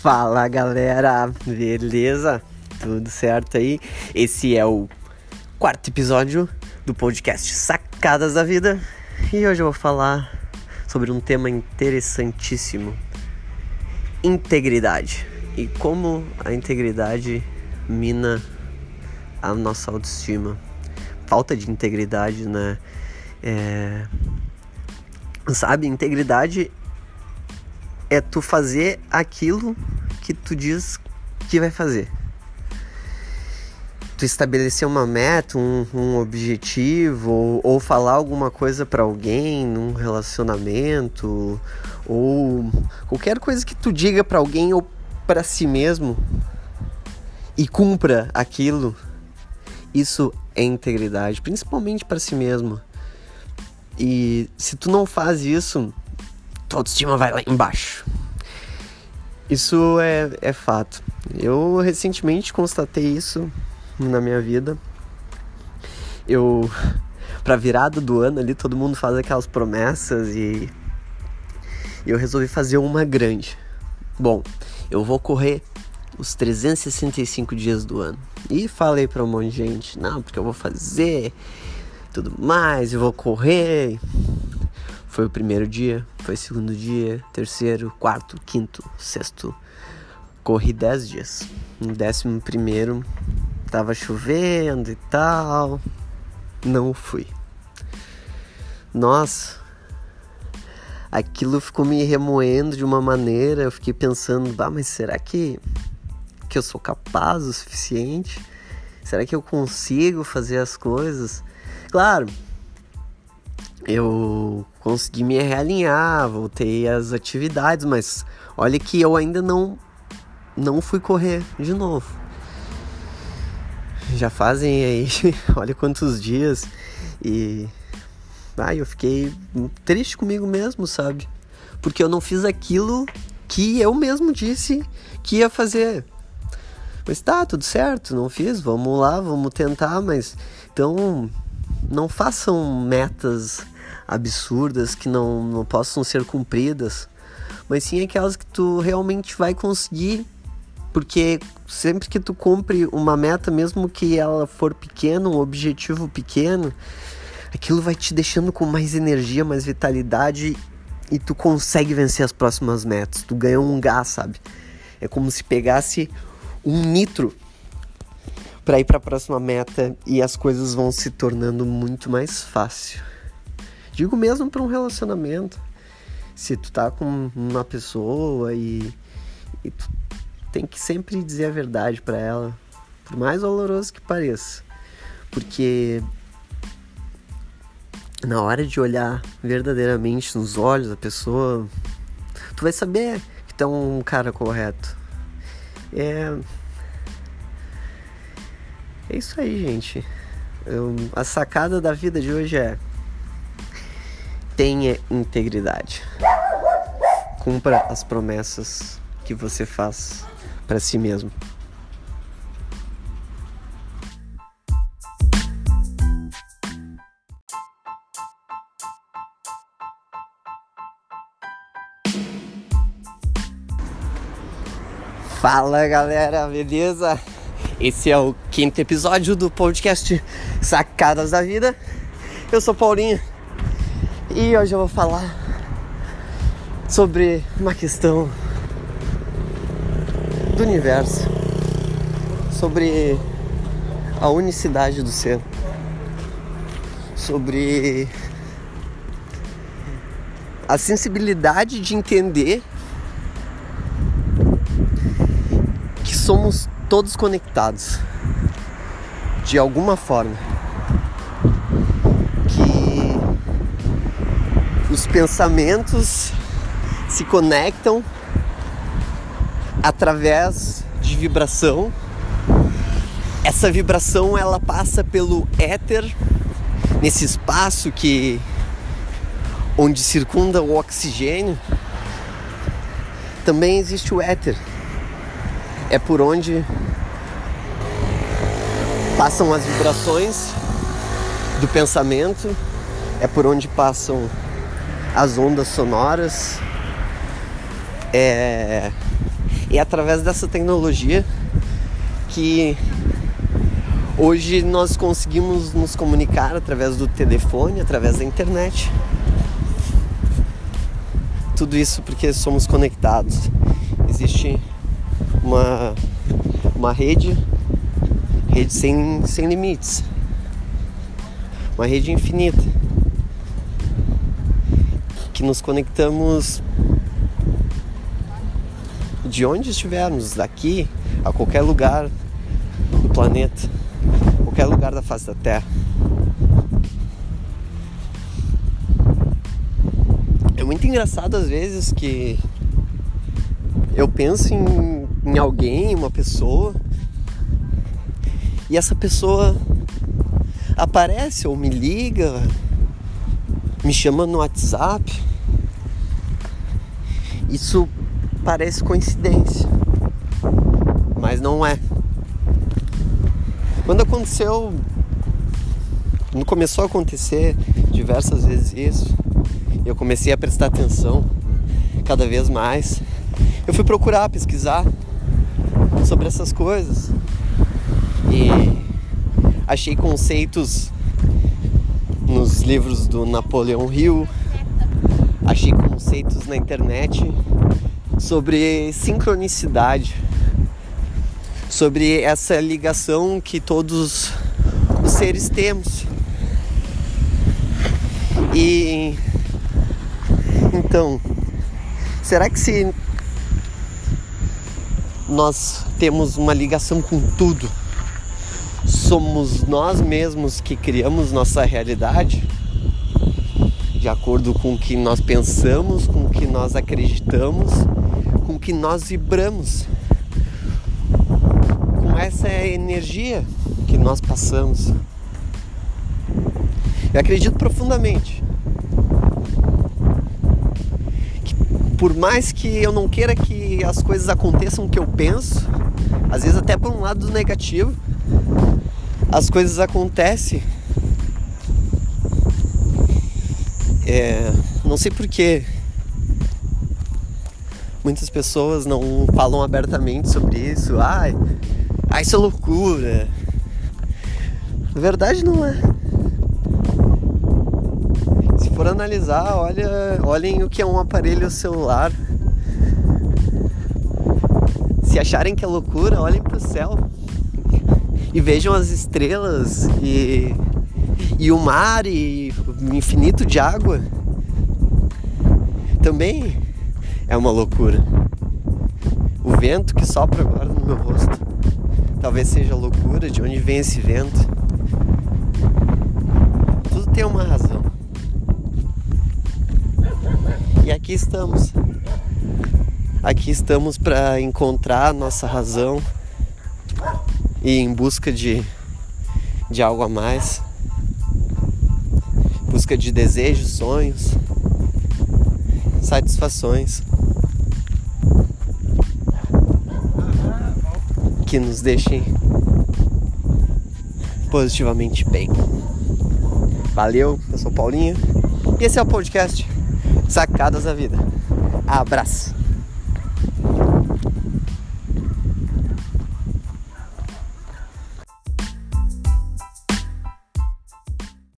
Fala galera, beleza? Tudo certo aí? Esse é o quarto episódio do podcast Sacadas da Vida e hoje eu vou falar sobre um tema interessantíssimo: integridade e como a integridade mina a nossa autoestima. Falta de integridade, né? É... Sabe, integridade é tu fazer aquilo que tu diz que vai fazer. Tu estabelecer uma meta, um, um objetivo, ou, ou, falar alguma coisa para alguém num relacionamento, ou qualquer coisa que tu diga para alguém ou para si mesmo e cumpra aquilo. Isso é integridade, principalmente para si mesmo. E se tu não faz isso, tua autoestima vai lá embaixo. Isso é, é fato. Eu recentemente constatei isso na minha vida. Eu, pra virada do ano ali, todo mundo faz aquelas promessas e eu resolvi fazer uma grande. Bom, eu vou correr os 365 dias do ano. E falei para um monte de gente, não, porque eu vou fazer tudo mais, eu vou correr. Foi o primeiro dia, foi o segundo dia, terceiro, quarto, quinto, sexto. Corri dez dias. No décimo primeiro tava chovendo e tal. Não fui. Nossa, aquilo ficou me remoendo de uma maneira. Eu fiquei pensando, bah, mas será que, que eu sou capaz o suficiente? Será que eu consigo fazer as coisas? Claro, eu consegui me realinhar, voltei às atividades, mas olha que eu ainda não não fui correr de novo. Já fazem aí, olha quantos dias e ah, eu fiquei triste comigo mesmo, sabe? Porque eu não fiz aquilo que eu mesmo disse que ia fazer. Mas tá, tudo certo, não fiz, vamos lá, vamos tentar, mas então não façam metas absurdas que não, não possam ser cumpridas, mas sim aquelas que tu realmente vai conseguir, porque sempre que tu cumpre uma meta, mesmo que ela for pequena, um objetivo pequeno, aquilo vai te deixando com mais energia, mais vitalidade e tu consegue vencer as próximas metas. Tu ganha um gás, sabe? É como se pegasse um nitro para ir para a próxima meta e as coisas vão se tornando muito mais fácil. Digo mesmo para um relacionamento. Se tu tá com uma pessoa e, e tu tem que sempre dizer a verdade para ela, por mais doloroso que pareça. Porque na hora de olhar verdadeiramente nos olhos da pessoa, tu vai saber que tu é um cara correto. É. É isso aí, gente. Eu, a sacada da vida de hoje é tenha integridade. Cumpra as promessas que você faz para si mesmo. Fala galera, beleza? Esse é o quinto episódio do podcast Sacadas da Vida. Eu sou Paulinho e hoje eu vou falar sobre uma questão do universo, sobre a unicidade do ser, sobre a sensibilidade de entender que somos todos conectados de alguma forma. Os pensamentos se conectam através de vibração. Essa vibração ela passa pelo éter nesse espaço que onde circunda o oxigênio. Também existe o éter. É por onde passam as vibrações do pensamento, é por onde passam as ondas sonoras. É, E é através dessa tecnologia que hoje nós conseguimos nos comunicar através do telefone, através da internet. Tudo isso porque somos conectados. Existe uma, uma rede, rede sem, sem limites, uma rede infinita, que nos conectamos de onde estivermos, daqui a qualquer lugar do planeta, qualquer lugar da face da Terra. É muito engraçado às vezes que eu penso em, em alguém, uma pessoa, e essa pessoa aparece ou me liga, me chama no WhatsApp. Isso parece coincidência, mas não é. Quando aconteceu, quando começou a acontecer diversas vezes isso, eu comecei a prestar atenção cada vez mais. Eu fui procurar, pesquisar sobre essas coisas e achei conceitos nos livros do Napoleão Hill, achei conceitos na internet sobre sincronicidade, sobre essa ligação que todos os seres temos. E então, será que se nós temos uma ligação com tudo, somos nós mesmos que criamos nossa realidade? De acordo com o que nós pensamos, com o que nós acreditamos com que nós vibramos, com essa energia que nós passamos. Eu acredito profundamente que por mais que eu não queira que as coisas aconteçam o que eu penso, às vezes até por um lado negativo, as coisas acontecem. É, não sei porquê, muitas pessoas não falam abertamente sobre isso. Ai, ai isso é loucura. Na verdade não é. Se for analisar, olha, olhem o que é um aparelho celular. Se acharem que é loucura, olhem para o céu e vejam as estrelas e, e o mar e infinito de água. Também é uma loucura. O vento que sopra agora no meu rosto talvez seja loucura, de onde vem esse vento. Tudo tem uma razão. E aqui estamos. Aqui estamos para encontrar a nossa razão e em busca de, de algo a mais, busca de desejos, sonhos, satisfações. que nos deixem positivamente bem. Valeu, eu sou Paulinho e esse é o podcast Sacadas da Vida. Abraço!